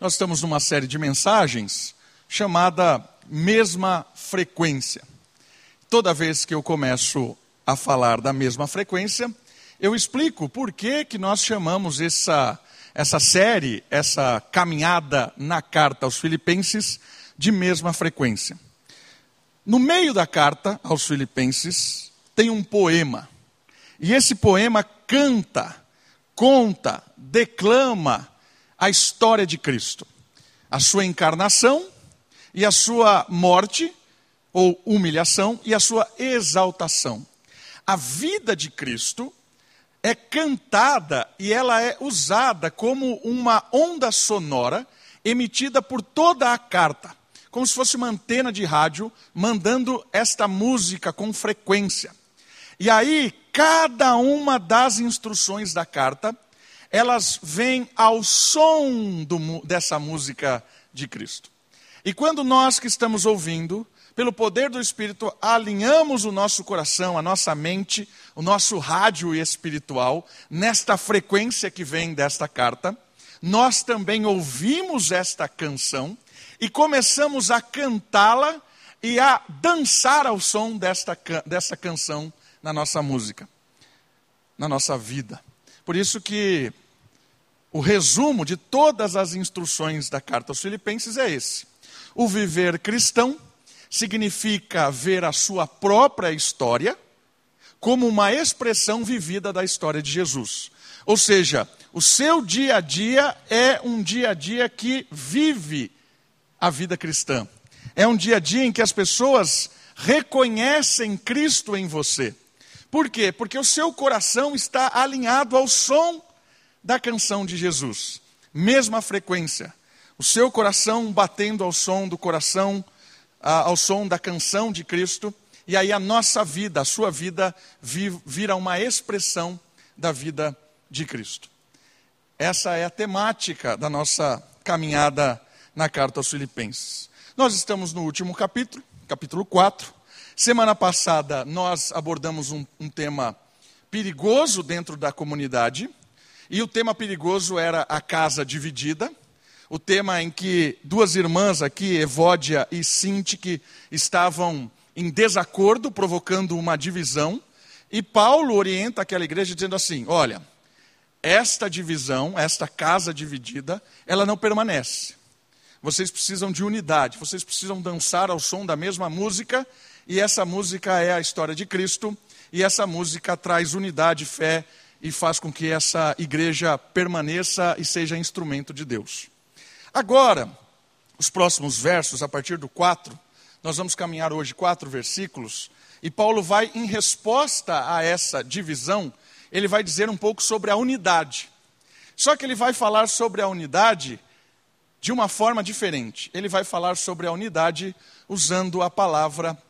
Nós estamos numa série de mensagens chamada Mesma Frequência. Toda vez que eu começo a falar da mesma frequência, eu explico por que, que nós chamamos essa, essa série, essa caminhada na carta aos Filipenses, de mesma frequência. No meio da carta aos Filipenses tem um poema. E esse poema canta, conta, declama a história de Cristo, a sua encarnação e a sua morte ou humilhação e a sua exaltação. A vida de Cristo é cantada e ela é usada como uma onda sonora emitida por toda a carta, como se fosse uma antena de rádio mandando esta música com frequência. E aí, cada uma das instruções da carta elas vêm ao som do, dessa música de Cristo. E quando nós que estamos ouvindo, pelo poder do Espírito, alinhamos o nosso coração, a nossa mente, o nosso rádio espiritual, nesta frequência que vem desta carta, nós também ouvimos esta canção e começamos a cantá-la e a dançar ao som desta, dessa canção na nossa música, na nossa vida. Por isso que o resumo de todas as instruções da carta aos Filipenses é esse: o viver cristão significa ver a sua própria história como uma expressão vivida da história de Jesus. Ou seja, o seu dia a dia é um dia a dia que vive a vida cristã. É um dia a dia em que as pessoas reconhecem Cristo em você. Por quê? Porque o seu coração está alinhado ao som da canção de Jesus. Mesma frequência. O seu coração batendo ao som do coração, ao som da canção de Cristo. E aí a nossa vida, a sua vida, vira uma expressão da vida de Cristo. Essa é a temática da nossa caminhada na carta aos Filipenses. Nós estamos no último capítulo, capítulo 4. Semana passada nós abordamos um, um tema perigoso dentro da comunidade, e o tema perigoso era a casa dividida. O tema em que duas irmãs aqui, Evódia e Sinti, estavam em desacordo, provocando uma divisão. E Paulo orienta aquela igreja dizendo assim: olha, esta divisão, esta casa dividida, ela não permanece. Vocês precisam de unidade, vocês precisam dançar ao som da mesma música, e essa música é a história de Cristo, e essa música traz unidade, fé e faz com que essa igreja permaneça e seja instrumento de Deus. Agora, os próximos versos, a partir do 4, nós vamos caminhar hoje quatro versículos, e Paulo vai, em resposta a essa divisão, ele vai dizer um pouco sobre a unidade. Só que ele vai falar sobre a unidade de uma forma diferente. Ele vai falar sobre a unidade usando a palavra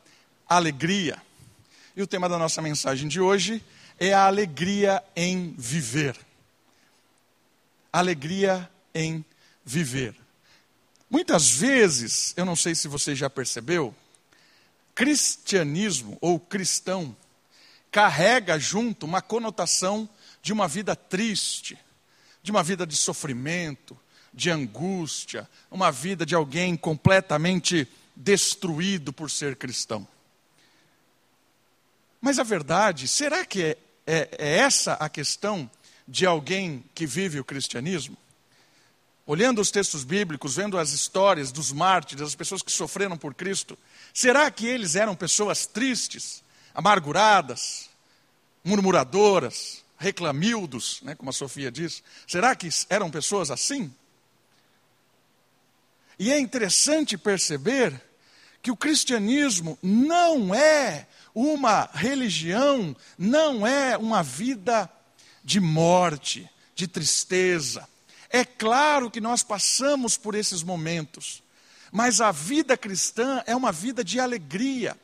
alegria. E o tema da nossa mensagem de hoje é a alegria em viver. Alegria em viver. Muitas vezes, eu não sei se você já percebeu, cristianismo ou cristão carrega junto uma conotação de uma vida triste, de uma vida de sofrimento, de angústia, uma vida de alguém completamente destruído por ser cristão. Mas a verdade, será que é, é, é essa a questão de alguém que vive o cristianismo? Olhando os textos bíblicos, vendo as histórias dos mártires, as pessoas que sofreram por Cristo, será que eles eram pessoas tristes, amarguradas, murmuradoras, reclamildos, né, como a Sofia diz? Será que eram pessoas assim? E é interessante perceber que o cristianismo não é uma religião não é uma vida de morte, de tristeza. É claro que nós passamos por esses momentos, mas a vida cristã é uma vida de alegria,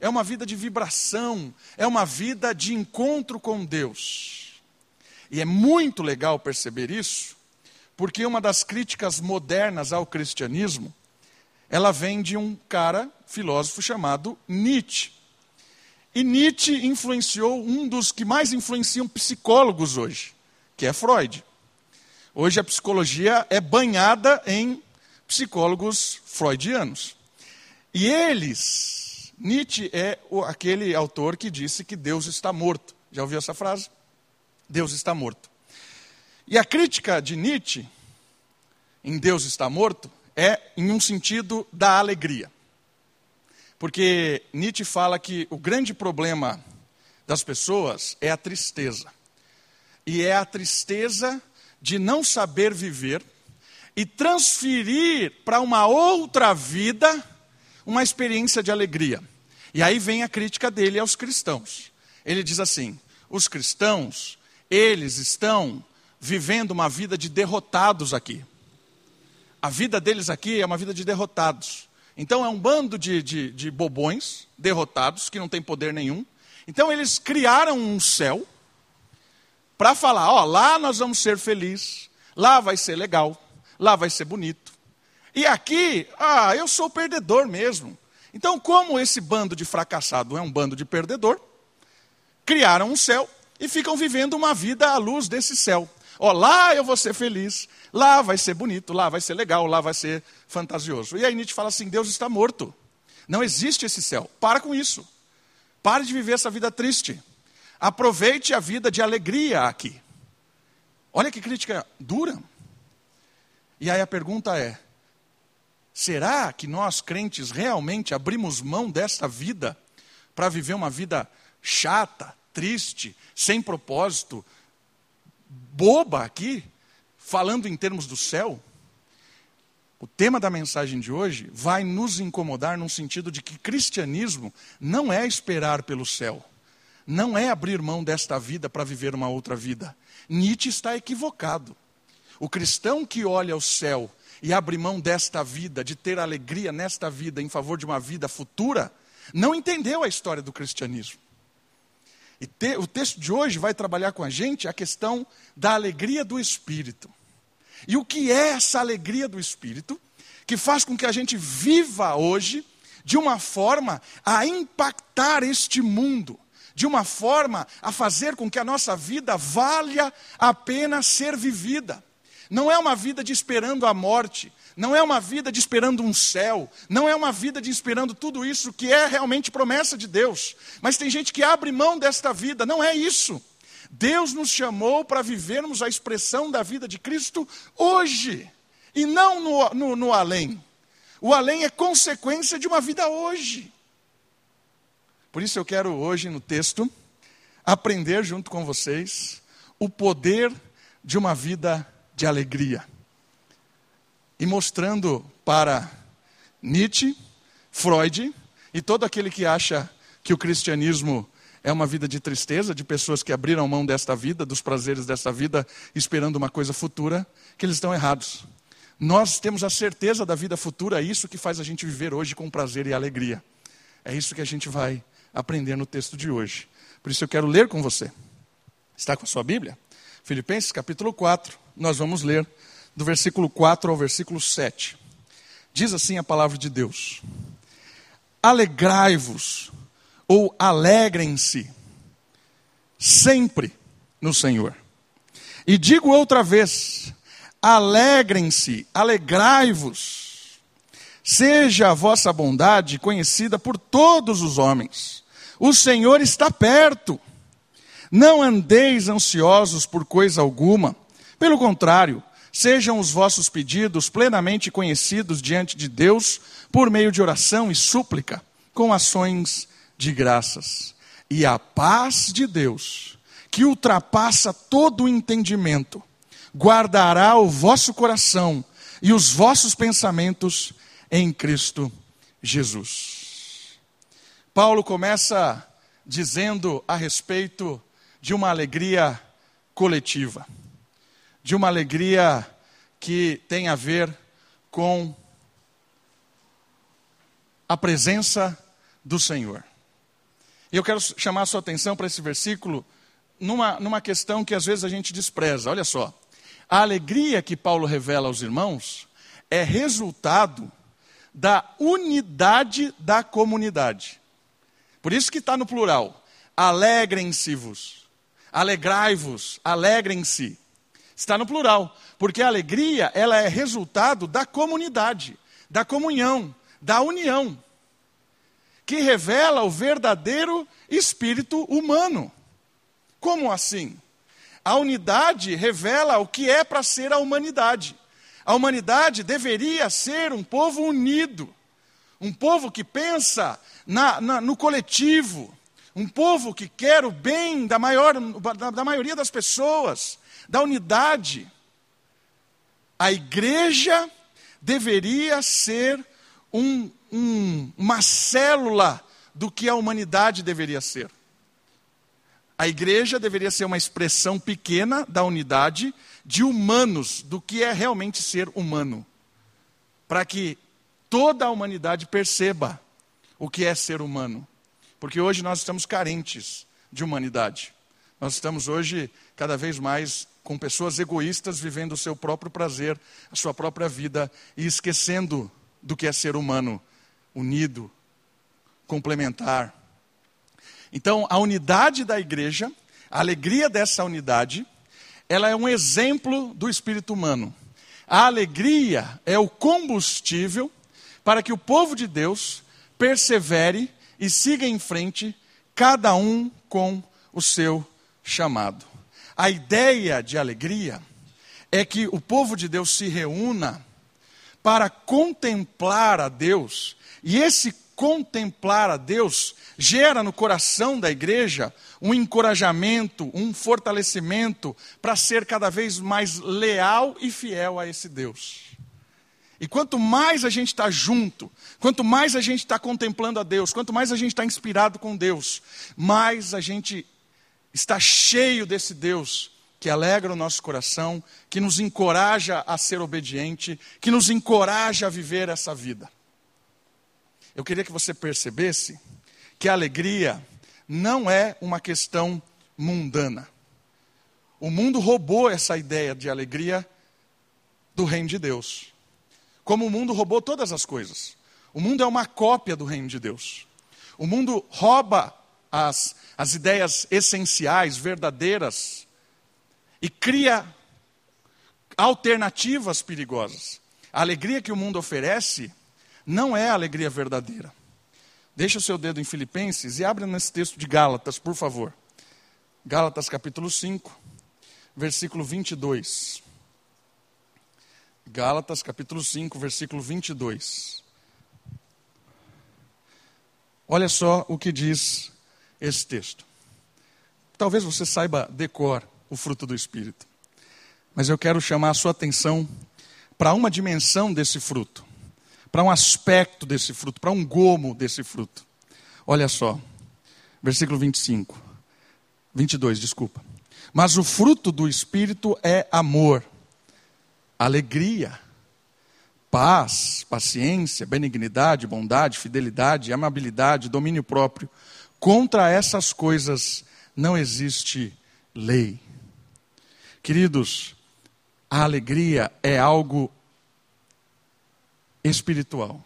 é uma vida de vibração, é uma vida de encontro com Deus. E é muito legal perceber isso, porque uma das críticas modernas ao cristianismo, ela vem de um cara filósofo chamado Nietzsche. E Nietzsche influenciou um dos que mais influenciam psicólogos hoje, que é Freud. Hoje a psicologia é banhada em psicólogos freudianos. E eles, Nietzsche é aquele autor que disse que Deus está morto. Já ouviu essa frase? Deus está morto. E a crítica de Nietzsche em Deus está morto é em um sentido da alegria. Porque Nietzsche fala que o grande problema das pessoas é a tristeza. E é a tristeza de não saber viver e transferir para uma outra vida uma experiência de alegria. E aí vem a crítica dele aos cristãos. Ele diz assim: os cristãos, eles estão vivendo uma vida de derrotados aqui. A vida deles aqui é uma vida de derrotados. Então é um bando de, de, de bobões, derrotados, que não tem poder nenhum. Então eles criaram um céu para falar: ó, lá nós vamos ser felizes, lá vai ser legal, lá vai ser bonito. E aqui, ah, eu sou perdedor mesmo. Então, como esse bando de fracassado é um bando de perdedor, criaram um céu e ficam vivendo uma vida à luz desse céu. Ó, lá eu vou ser feliz, lá vai ser bonito, lá vai ser legal, lá vai ser fantasioso. E aí Nietzsche fala assim: Deus está morto. Não existe esse céu. Para com isso. Pare de viver essa vida triste. Aproveite a vida de alegria aqui. Olha que crítica dura. E aí a pergunta é: será que nós crentes realmente abrimos mão desta vida para viver uma vida chata, triste, sem propósito, boba aqui, falando em termos do céu? O tema da mensagem de hoje vai nos incomodar num sentido de que cristianismo não é esperar pelo céu, não é abrir mão desta vida para viver uma outra vida. Nietzsche está equivocado. O cristão que olha o céu e abre mão desta vida, de ter alegria nesta vida em favor de uma vida futura, não entendeu a história do cristianismo. E te, o texto de hoje vai trabalhar com a gente a questão da alegria do espírito. E o que é essa alegria do espírito que faz com que a gente viva hoje de uma forma a impactar este mundo, de uma forma a fazer com que a nossa vida valha a pena ser vivida. Não é uma vida de esperando a morte, não é uma vida de esperando um céu, não é uma vida de esperando tudo isso que é realmente promessa de Deus. Mas tem gente que abre mão desta vida, não é isso. Deus nos chamou para vivermos a expressão da vida de Cristo hoje, e não no, no, no além. O além é consequência de uma vida hoje. Por isso eu quero hoje no texto aprender junto com vocês o poder de uma vida de alegria. E mostrando para Nietzsche, Freud e todo aquele que acha que o cristianismo é uma vida de tristeza, de pessoas que abriram mão desta vida, dos prazeres desta vida, esperando uma coisa futura, que eles estão errados. Nós temos a certeza da vida futura, é isso que faz a gente viver hoje com prazer e alegria. É isso que a gente vai aprender no texto de hoje. Por isso eu quero ler com você. Está com a sua Bíblia? Filipenses capítulo 4, nós vamos ler do versículo 4 ao versículo 7. Diz assim a palavra de Deus: Alegrai-vos ou alegrem-se sempre no Senhor. E digo outra vez: alegrem-se, alegrai-vos. Seja a vossa bondade conhecida por todos os homens. O Senhor está perto. Não andeis ansiosos por coisa alguma. Pelo contrário, sejam os vossos pedidos plenamente conhecidos diante de Deus por meio de oração e súplica, com ações de graças. E a paz de Deus, que ultrapassa todo o entendimento, guardará o vosso coração e os vossos pensamentos em Cristo Jesus. Paulo começa dizendo a respeito de uma alegria coletiva, de uma alegria que tem a ver com a presença do Senhor. E eu quero chamar a sua atenção para esse versículo numa, numa questão que às vezes a gente despreza. Olha só. A alegria que Paulo revela aos irmãos é resultado da unidade da comunidade. Por isso que está no plural. Alegrem-se-vos. Alegrai-vos. Alegrem-se. Está no plural, porque a alegria, ela é resultado da comunidade, da comunhão, da união, que revela o verdadeiro espírito humano. Como assim? A unidade revela o que é para ser a humanidade. A humanidade deveria ser um povo unido, um povo que pensa na, na, no coletivo, um povo que quer o bem da, maior, da, da maioria das pessoas, da unidade. A igreja deveria ser um, um, uma célula do que a humanidade deveria ser. A igreja deveria ser uma expressão pequena da unidade de humanos, do que é realmente ser humano, para que toda a humanidade perceba o que é ser humano. Porque hoje nós estamos carentes de humanidade. Nós estamos hoje cada vez mais com pessoas egoístas vivendo o seu próprio prazer, a sua própria vida e esquecendo do que é ser humano, unido, complementar. Então, a unidade da igreja, a alegria dessa unidade, ela é um exemplo do espírito humano. A alegria é o combustível para que o povo de Deus persevere e siga em frente, cada um com o seu chamado. A ideia de alegria é que o povo de Deus se reúna para contemplar a Deus, e esse contemplar a Deus gera no coração da igreja um encorajamento, um fortalecimento para ser cada vez mais leal e fiel a esse Deus. E quanto mais a gente está junto, quanto mais a gente está contemplando a Deus, quanto mais a gente está inspirado com Deus, mais a gente está cheio desse Deus que alegra o nosso coração, que nos encoraja a ser obediente, que nos encoraja a viver essa vida. Eu queria que você percebesse que a alegria não é uma questão mundana. O mundo roubou essa ideia de alegria do reino de Deus. Como o mundo roubou todas as coisas. O mundo é uma cópia do reino de Deus. O mundo rouba as, as ideias essenciais, verdadeiras, e cria alternativas perigosas. A alegria que o mundo oferece não é a alegria verdadeira. Deixa o seu dedo em Filipenses e abra nesse texto de Gálatas, por favor. Gálatas capítulo 5, versículo 22. Gálatas capítulo 5, versículo 22. Olha só o que diz esse texto. Talvez você saiba decor o fruto do Espírito, mas eu quero chamar a sua atenção para uma dimensão desse fruto para um aspecto desse fruto, para um gomo desse fruto. Olha só, versículo 25, 22, desculpa. Mas o fruto do Espírito é amor, alegria, paz, paciência, benignidade, bondade, fidelidade, amabilidade, domínio próprio. Contra essas coisas não existe lei. Queridos, a alegria é algo espiritual.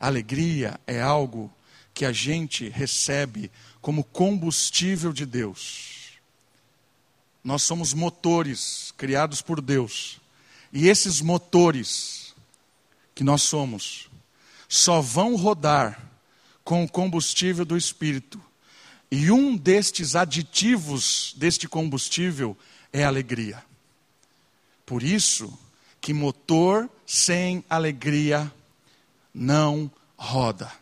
alegria é algo que a gente recebe como combustível de Deus. Nós somos motores criados por Deus. E esses motores que nós somos só vão rodar com o combustível do Espírito. E um destes aditivos deste combustível é alegria. Por isso, que motor sem alegria não roda.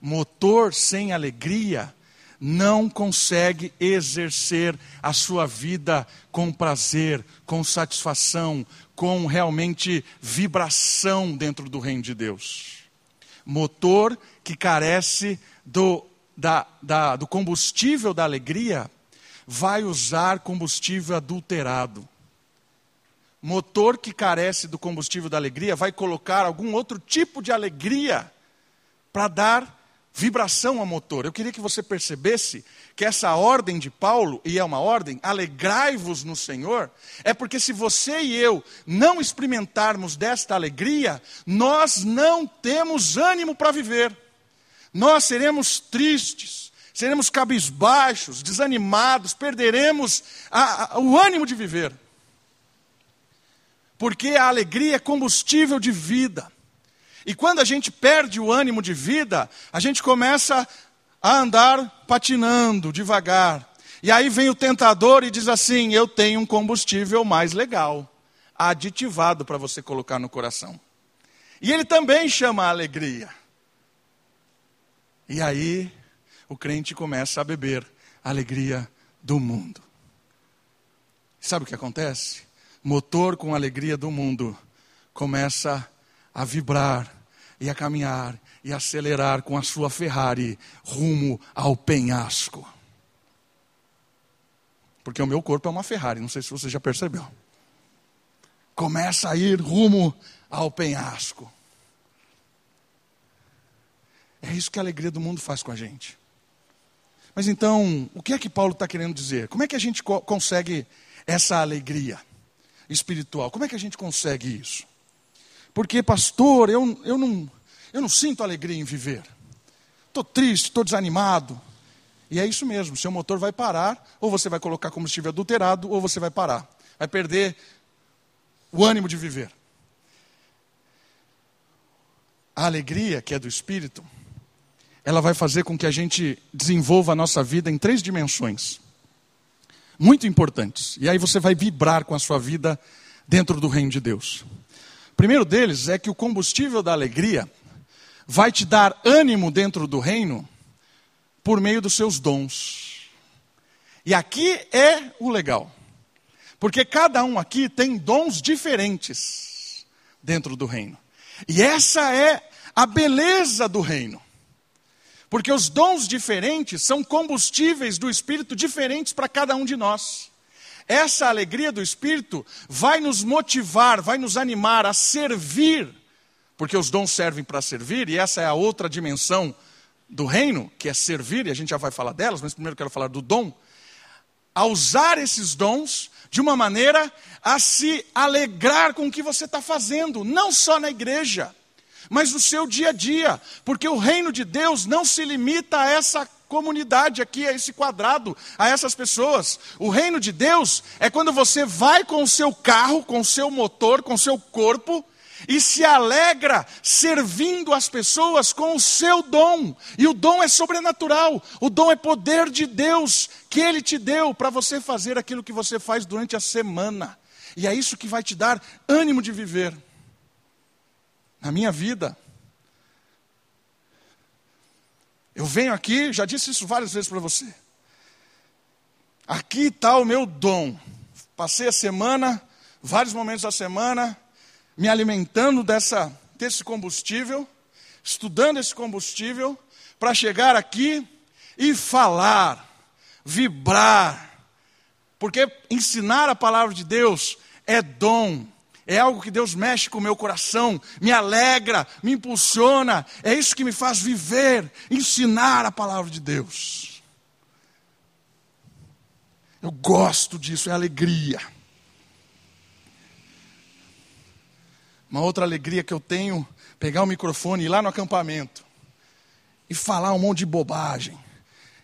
Motor sem alegria não consegue exercer a sua vida com prazer, com satisfação, com realmente vibração dentro do reino de Deus. Motor que carece do, da, da, do combustível da alegria vai usar combustível adulterado. Motor que carece do combustível da alegria vai colocar algum outro tipo de alegria para dar vibração ao motor. Eu queria que você percebesse que essa ordem de Paulo, e é uma ordem, alegrai-vos no Senhor, é porque se você e eu não experimentarmos desta alegria, nós não temos ânimo para viver. Nós seremos tristes, seremos cabisbaixos, desanimados, perderemos a, a, o ânimo de viver. Porque a alegria é combustível de vida. E quando a gente perde o ânimo de vida, a gente começa a andar patinando devagar. E aí vem o tentador e diz assim: Eu tenho um combustível mais legal, aditivado para você colocar no coração. E ele também chama a alegria. E aí o crente começa a beber a alegria do mundo. Sabe o que acontece? Motor com a alegria do mundo começa a vibrar e a caminhar e acelerar com a sua Ferrari rumo ao penhasco. Porque o meu corpo é uma Ferrari, não sei se você já percebeu. Começa a ir rumo ao penhasco. É isso que a alegria do mundo faz com a gente. Mas então, o que é que Paulo está querendo dizer? Como é que a gente co consegue essa alegria espiritual? Como é que a gente consegue isso? Porque, pastor, eu, eu, não, eu não sinto alegria em viver. Estou triste, estou desanimado. E é isso mesmo, seu motor vai parar, ou você vai colocar combustível adulterado, ou você vai parar. Vai perder o ânimo de viver. A alegria que é do Espírito, ela vai fazer com que a gente desenvolva a nossa vida em três dimensões. Muito importantes. E aí você vai vibrar com a sua vida dentro do reino de Deus. Primeiro deles é que o combustível da alegria vai te dar ânimo dentro do reino por meio dos seus dons. E aqui é o legal. Porque cada um aqui tem dons diferentes dentro do reino. E essa é a beleza do reino. Porque os dons diferentes são combustíveis do Espírito diferentes para cada um de nós. Essa alegria do Espírito vai nos motivar, vai nos animar a servir, porque os dons servem para servir, e essa é a outra dimensão do reino, que é servir, e a gente já vai falar delas, mas primeiro quero falar do dom. A usar esses dons de uma maneira a se alegrar com o que você está fazendo, não só na igreja mas no seu dia a dia, porque o reino de Deus não se limita a essa comunidade aqui, a esse quadrado, a essas pessoas. O reino de Deus é quando você vai com o seu carro, com o seu motor, com o seu corpo e se alegra servindo as pessoas com o seu dom. E o dom é sobrenatural, o dom é poder de Deus que Ele te deu para você fazer aquilo que você faz durante a semana. E é isso que vai te dar ânimo de viver na minha vida. Eu venho aqui, já disse isso várias vezes para você. Aqui está o meu dom. Passei a semana, vários momentos da semana, me alimentando dessa, desse combustível, estudando esse combustível, para chegar aqui e falar, vibrar. Porque ensinar a palavra de Deus é dom é algo que Deus mexe com o meu coração, me alegra, me impulsiona. É isso que me faz viver, ensinar a palavra de Deus. Eu gosto disso, é alegria. Uma outra alegria que eu tenho, pegar o microfone e ir lá no acampamento e falar um monte de bobagem,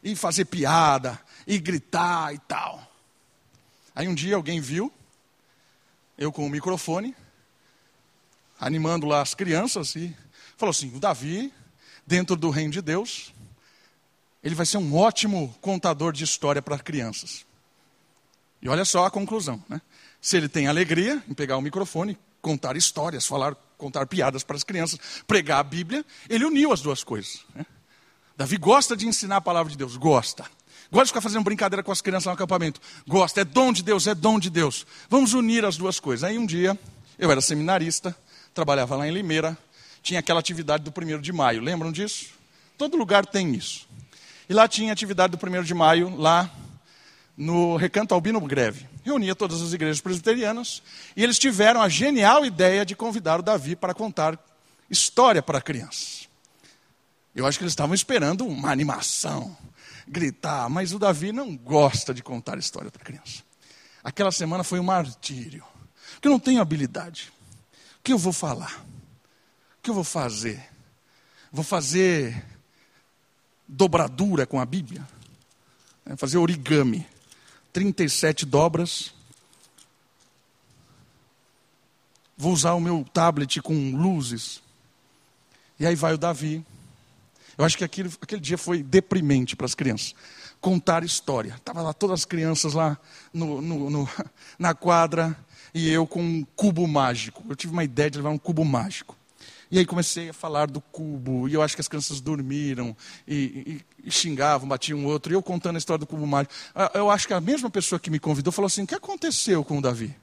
e fazer piada, e gritar e tal. Aí um dia alguém viu, eu com o microfone, animando lá as crianças, e falou assim: o Davi, dentro do reino de Deus, ele vai ser um ótimo contador de história para crianças. E olha só a conclusão, né? Se ele tem alegria em pegar o microfone, contar histórias, falar, contar piadas para as crianças, pregar a Bíblia, ele uniu as duas coisas. Né? Davi gosta de ensinar a palavra de Deus, gosta. Gosta de ficar fazendo brincadeira com as crianças no acampamento. Gosta, é dom de Deus, é dom de Deus. Vamos unir as duas coisas. Aí um dia, eu era seminarista, trabalhava lá em Limeira, tinha aquela atividade do primeiro de maio. Lembram disso? Todo lugar tem isso. E lá tinha atividade do primeiro de maio, lá no Recanto Albino Greve. Reunia todas as igrejas presbiterianas e eles tiveram a genial ideia de convidar o Davi para contar história para crianças. Eu acho que eles estavam esperando uma animação, gritar, mas o Davi não gosta de contar história para criança. Aquela semana foi um martírio, porque eu não tenho habilidade. O que eu vou falar? O que eu vou fazer? Vou fazer dobradura com a Bíblia? É, fazer origami. 37 dobras. vou usar o meu tablet com luzes. E aí vai o Davi. Eu acho que aquele, aquele dia foi deprimente para as crianças. Contar história. Estavam lá todas as crianças lá no, no, no, na quadra e eu com um cubo mágico. Eu tive uma ideia de levar um cubo mágico. E aí comecei a falar do cubo, e eu acho que as crianças dormiram, e, e, e, xingavam, batiam um outro, e eu contando a história do cubo mágico. Ah, eu acho que a mesma pessoa que me convidou falou assim: o que aconteceu com o Davi?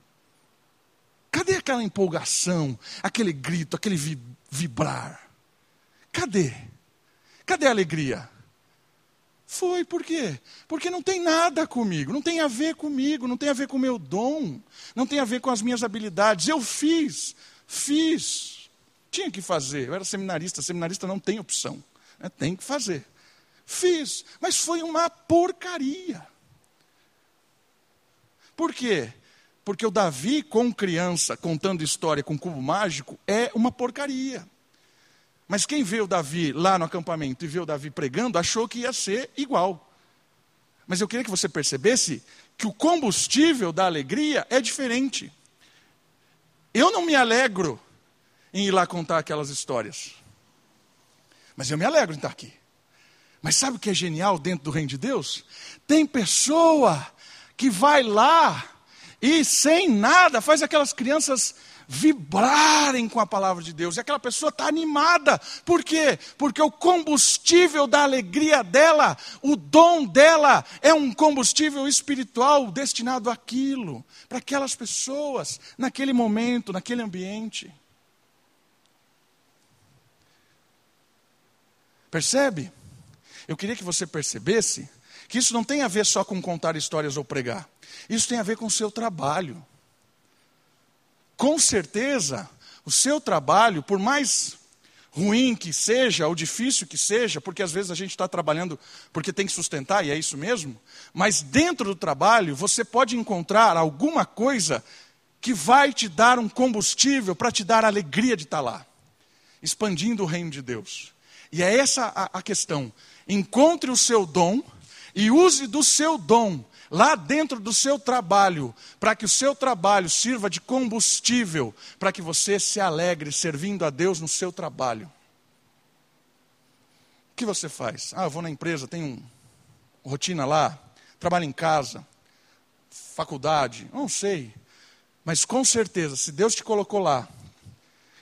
Cadê aquela empolgação, aquele grito, aquele vibrar? Cadê? Cadê a alegria? Foi, por quê? Porque não tem nada comigo, não tem a ver comigo, não tem a ver com o meu dom, não tem a ver com as minhas habilidades. Eu fiz, fiz. Tinha que fazer. Eu era seminarista, seminarista não tem opção. Né? Tem que fazer. Fiz, mas foi uma porcaria. Por quê? Porque o Davi, com criança, contando história com cubo mágico, é uma porcaria. Mas quem vê o Davi lá no acampamento e vê o Davi pregando, achou que ia ser igual. Mas eu queria que você percebesse que o combustível da alegria é diferente. Eu não me alegro em ir lá contar aquelas histórias. Mas eu me alegro em estar aqui. Mas sabe o que é genial dentro do reino de Deus? Tem pessoa que vai lá e sem nada faz aquelas crianças vibrarem com a palavra de Deus. E aquela pessoa está animada. Por quê? Porque o combustível da alegria dela, o dom dela, é um combustível espiritual destinado àquilo, para aquelas pessoas, naquele momento, naquele ambiente. Percebe? Eu queria que você percebesse que isso não tem a ver só com contar histórias ou pregar. Isso tem a ver com o seu trabalho com certeza, o seu trabalho, por mais ruim que seja, ou difícil que seja, porque às vezes a gente está trabalhando porque tem que sustentar, e é isso mesmo, mas dentro do trabalho você pode encontrar alguma coisa que vai te dar um combustível para te dar a alegria de estar lá, expandindo o reino de Deus. E é essa a, a questão. Encontre o seu dom e use do seu dom lá dentro do seu trabalho, para que o seu trabalho sirva de combustível, para que você se alegre servindo a Deus no seu trabalho. O que você faz? Ah, eu vou na empresa, tenho rotina lá, trabalho em casa, faculdade, não sei. Mas com certeza, se Deus te colocou lá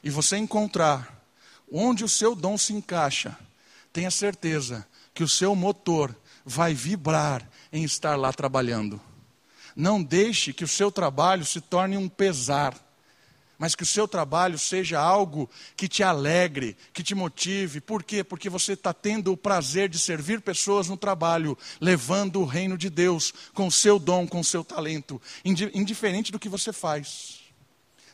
e você encontrar onde o seu dom se encaixa, tenha certeza que o seu motor vai vibrar em estar lá trabalhando. Não deixe que o seu trabalho se torne um pesar, mas que o seu trabalho seja algo que te alegre, que te motive. Por quê? Porque você está tendo o prazer de servir pessoas no trabalho, levando o reino de Deus com o seu dom, com o seu talento, indiferente do que você faz.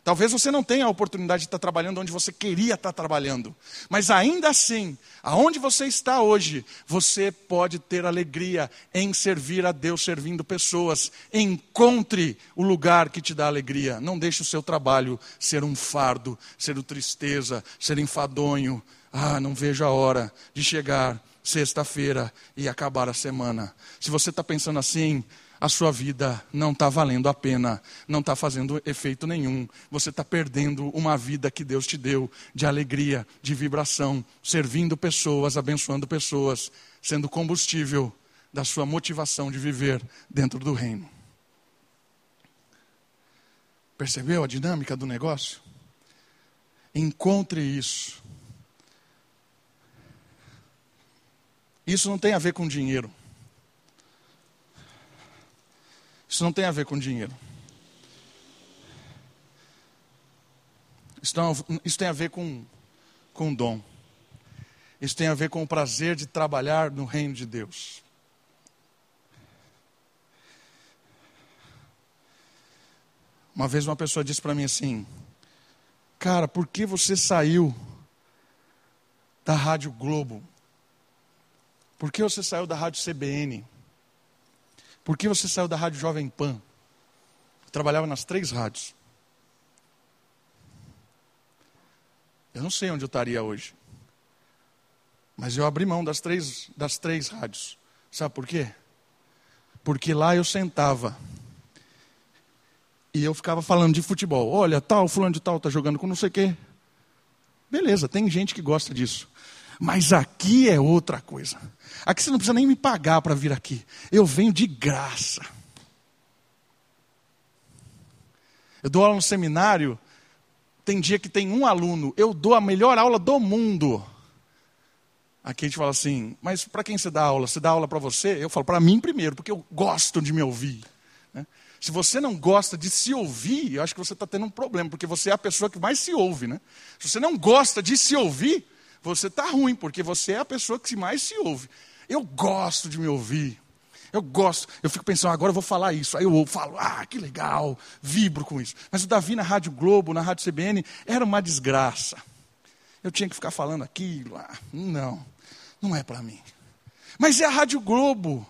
Talvez você não tenha a oportunidade de estar trabalhando onde você queria estar trabalhando, mas ainda assim, aonde você está hoje, você pode ter alegria em servir a Deus, servindo pessoas. Encontre o lugar que te dá alegria. Não deixe o seu trabalho ser um fardo, ser tristeza, ser enfadonho. Ah, não vejo a hora de chegar sexta-feira e acabar a semana. Se você está pensando assim, a sua vida não está valendo a pena, não está fazendo efeito nenhum. Você está perdendo uma vida que Deus te deu de alegria, de vibração, servindo pessoas, abençoando pessoas, sendo combustível da sua motivação de viver dentro do reino. Percebeu a dinâmica do negócio? Encontre isso. Isso não tem a ver com dinheiro. Isso não tem a ver com dinheiro. Isso, não, isso tem a ver com, com dom. Isso tem a ver com o prazer de trabalhar no reino de Deus. Uma vez uma pessoa disse para mim assim: Cara, por que você saiu da Rádio Globo? Por que você saiu da Rádio CBN? Por que você saiu da Rádio Jovem Pan? Eu trabalhava nas três rádios. Eu não sei onde eu estaria hoje. Mas eu abri mão das três, das três rádios. Sabe por quê? Porque lá eu sentava E eu ficava falando de futebol. Olha, tal, fulano de tal está jogando com não sei o quê. Beleza, tem gente que gosta disso. Mas aqui é outra coisa. Aqui você não precisa nem me pagar para vir aqui. Eu venho de graça. Eu dou aula no seminário, tem dia que tem um aluno, eu dou a melhor aula do mundo. Aqui a gente fala assim, mas para quem você dá aula? Você dá aula para você? Eu falo para mim primeiro, porque eu gosto de me ouvir. Né? Se você não gosta de se ouvir, eu acho que você está tendo um problema, porque você é a pessoa que mais se ouve. Né? Se você não gosta de se ouvir, você está ruim, porque você é a pessoa que mais se ouve. Eu gosto de me ouvir. Eu gosto, eu fico pensando, agora eu vou falar isso. Aí eu falo, ah, que legal, vibro com isso. Mas o Davi na Rádio Globo, na Rádio CBN, era uma desgraça. Eu tinha que ficar falando aquilo. Ah, não, não é para mim. Mas é a Rádio Globo.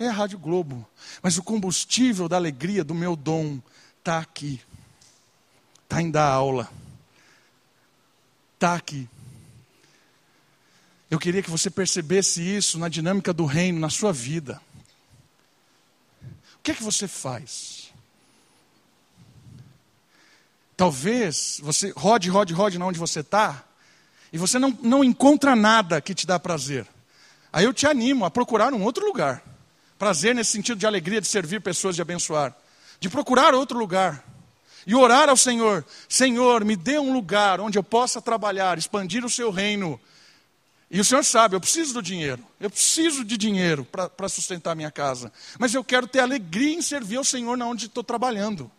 É a Rádio Globo. Mas o combustível da alegria do meu dom está aqui. Está em dar aula. Está aqui. Eu queria que você percebesse isso na dinâmica do reino, na sua vida. O que é que você faz? Talvez você rode, rode, rode na onde você está, e você não, não encontra nada que te dá prazer. Aí eu te animo a procurar um outro lugar. Prazer nesse sentido de alegria, de servir pessoas, de abençoar. De procurar outro lugar. E orar ao Senhor: Senhor, me dê um lugar onde eu possa trabalhar, expandir o seu reino e o senhor sabe, eu preciso do dinheiro. Eu preciso de dinheiro para sustentar minha casa. Mas eu quero ter alegria em servir ao Senhor na onde estou trabalhando.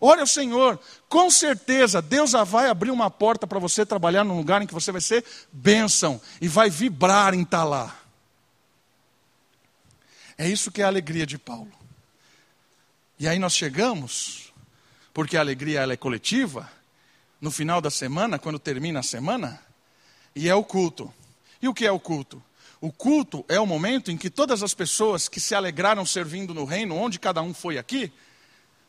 Olha o Senhor, com certeza Deus vai abrir uma porta para você trabalhar num lugar em que você vai ser bênção e vai vibrar em estar tá lá. É isso que é a alegria de Paulo. E aí nós chegamos, porque a alegria ela é coletiva, no final da semana, quando termina a semana, e é o culto. E o que é o culto? O culto é o momento em que todas as pessoas que se alegraram servindo no reino, onde cada um foi aqui,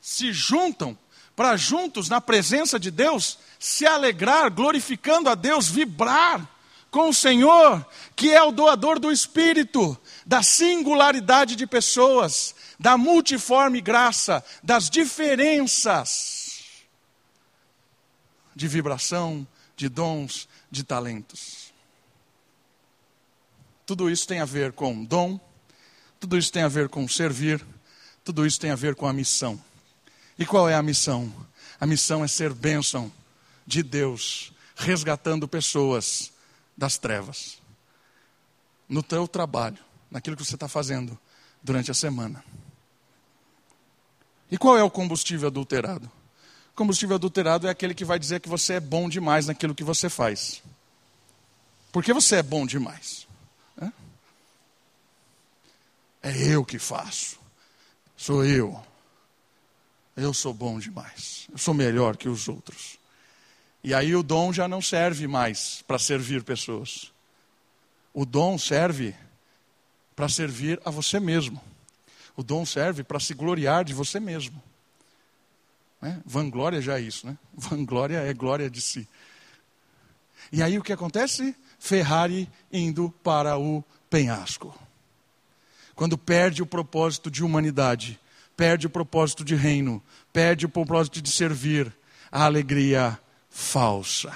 se juntam para juntos, na presença de Deus, se alegrar, glorificando a Deus, vibrar com o Senhor, que é o doador do Espírito, da singularidade de pessoas, da multiforme graça, das diferenças de vibração, de dons, de talentos. Tudo isso tem a ver com dom, tudo isso tem a ver com servir, tudo isso tem a ver com a missão. E qual é a missão? A missão é ser bênção de Deus, resgatando pessoas das trevas. No teu trabalho, naquilo que você está fazendo durante a semana. E qual é o combustível adulterado? O combustível adulterado é aquele que vai dizer que você é bom demais naquilo que você faz. Por que você é bom demais? É eu que faço. Sou eu. Eu sou bom demais. Eu sou melhor que os outros. E aí o dom já não serve mais para servir pessoas. O dom serve para servir a você mesmo. O dom serve para se gloriar de você mesmo. Né? Vanglória já é isso, né? Vanglória é glória de si. E aí o que acontece? Ferrari indo para o penhasco quando perde o propósito de humanidade, perde o propósito de reino, perde o propósito de servir, a alegria falsa.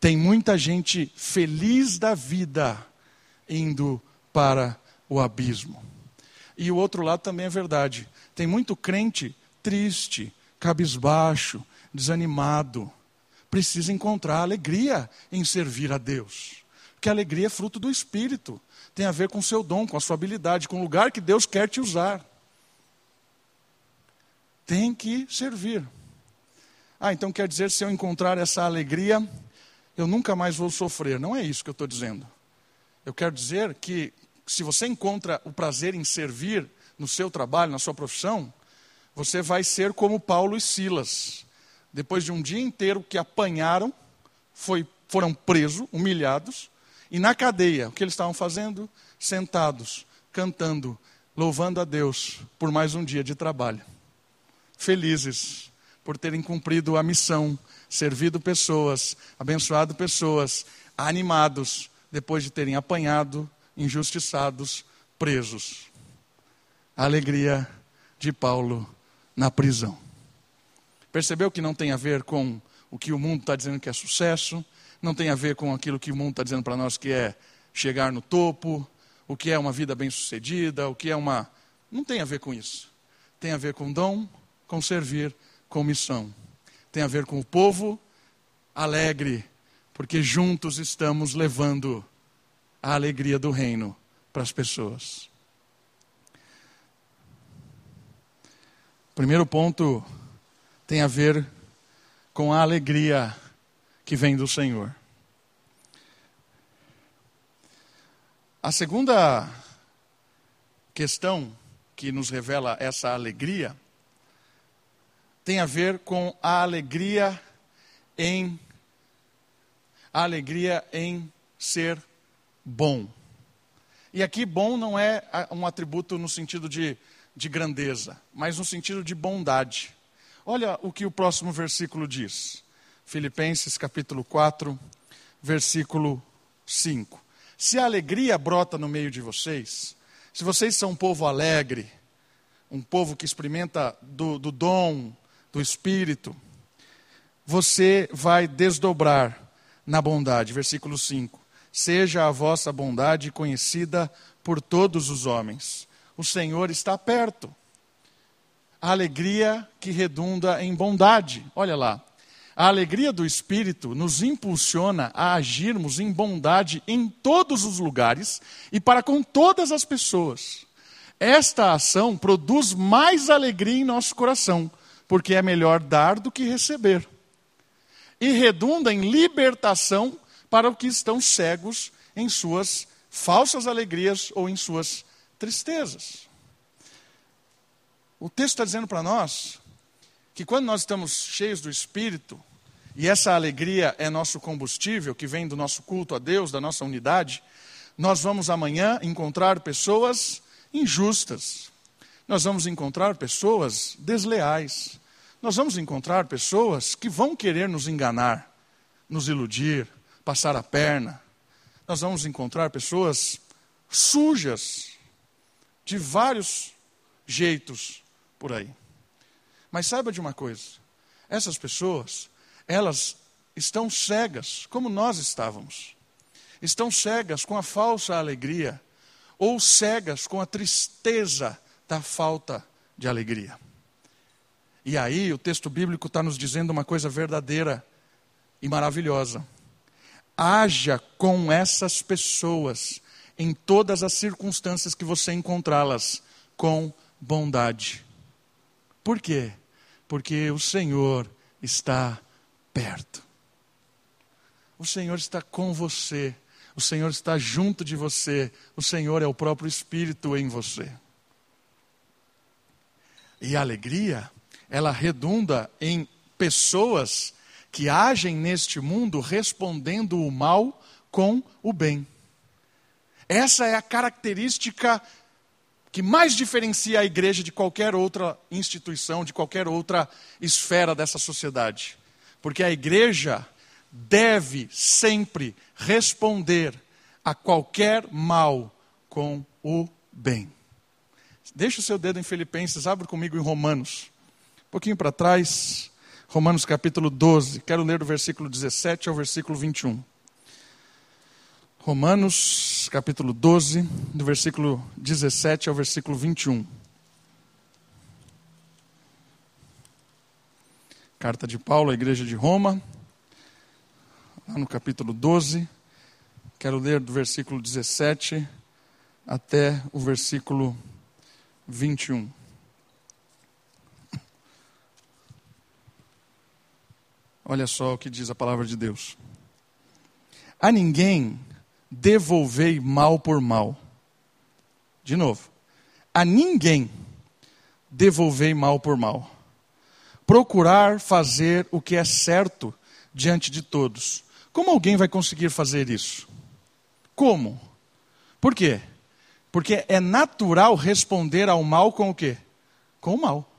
Tem muita gente feliz da vida indo para o abismo. E o outro lado também é verdade. Tem muito crente triste, cabisbaixo, desanimado. Precisa encontrar alegria em servir a Deus. Porque a alegria é fruto do Espírito tem a ver com o seu dom, com a sua habilidade, com o lugar que Deus quer te usar. Tem que servir. Ah, então quer dizer, se eu encontrar essa alegria, eu nunca mais vou sofrer. Não é isso que eu estou dizendo. Eu quero dizer que se você encontra o prazer em servir no seu trabalho, na sua profissão, você vai ser como Paulo e Silas. Depois de um dia inteiro que apanharam, foi, foram presos, humilhados, e na cadeia, o que eles estavam fazendo? Sentados, cantando, louvando a Deus por mais um dia de trabalho. Felizes por terem cumprido a missão, servido pessoas, abençoado pessoas, animados depois de terem apanhado, injustiçados, presos. A alegria de Paulo na prisão. Percebeu que não tem a ver com o que o mundo está dizendo que é sucesso, não tem a ver com aquilo que o mundo está dizendo para nós que é chegar no topo, o que é uma vida bem-sucedida, o que é uma. Não tem a ver com isso. Tem a ver com dom, com servir, com missão. Tem a ver com o povo alegre, porque juntos estamos levando a alegria do reino para as pessoas. Primeiro ponto tem a ver com a alegria que vem do Senhor. A segunda questão que nos revela essa alegria tem a ver com a alegria em a alegria em ser bom. E aqui bom não é um atributo no sentido de, de grandeza, mas no sentido de bondade. Olha o que o próximo versículo diz. Filipenses capítulo 4, versículo 5. Se a alegria brota no meio de vocês, se vocês são um povo alegre, um povo que experimenta do, do dom, do Espírito, você vai desdobrar na bondade. Versículo 5. Seja a vossa bondade conhecida por todos os homens. O Senhor está perto. A alegria que redunda em bondade. Olha lá. A alegria do Espírito nos impulsiona a agirmos em bondade em todos os lugares e para com todas as pessoas. Esta ação produz mais alegria em nosso coração, porque é melhor dar do que receber. E redunda em libertação para os que estão cegos em suas falsas alegrias ou em suas tristezas. O texto está dizendo para nós que quando nós estamos cheios do Espírito, e essa alegria é nosso combustível, que vem do nosso culto a Deus, da nossa unidade, nós vamos amanhã encontrar pessoas injustas, nós vamos encontrar pessoas desleais, nós vamos encontrar pessoas que vão querer nos enganar, nos iludir, passar a perna, nós vamos encontrar pessoas sujas, de vários jeitos por aí. Mas saiba de uma coisa: essas pessoas elas estão cegas, como nós estávamos. Estão cegas com a falsa alegria, ou cegas com a tristeza da falta de alegria. E aí o texto bíblico está nos dizendo uma coisa verdadeira e maravilhosa. Haja com essas pessoas em todas as circunstâncias que você encontrá-las com bondade. Por quê? Porque o Senhor está perto. O Senhor está com você. O Senhor está junto de você. O Senhor é o próprio Espírito em você. E a alegria, ela redunda em pessoas que agem neste mundo respondendo o mal com o bem. Essa é a característica que mais diferencia a igreja de qualquer outra instituição, de qualquer outra esfera dessa sociedade. Porque a igreja deve sempre responder a qualquer mal com o bem. Deixa o seu dedo em Filipenses, abre comigo em Romanos. Um pouquinho para trás, Romanos capítulo 12. Quero ler do versículo 17 ao versículo 21. Romanos capítulo 12, do versículo 17 ao versículo 21. Carta de Paulo à igreja de Roma, lá no capítulo 12. Quero ler do versículo 17 até o versículo 21. Olha só o que diz a palavra de Deus. A ninguém devolvei mal por mal. De novo. A ninguém devolvei mal por mal procurar fazer o que é certo diante de todos. Como alguém vai conseguir fazer isso? Como? Por quê? Porque é natural responder ao mal com o quê? Com o mal.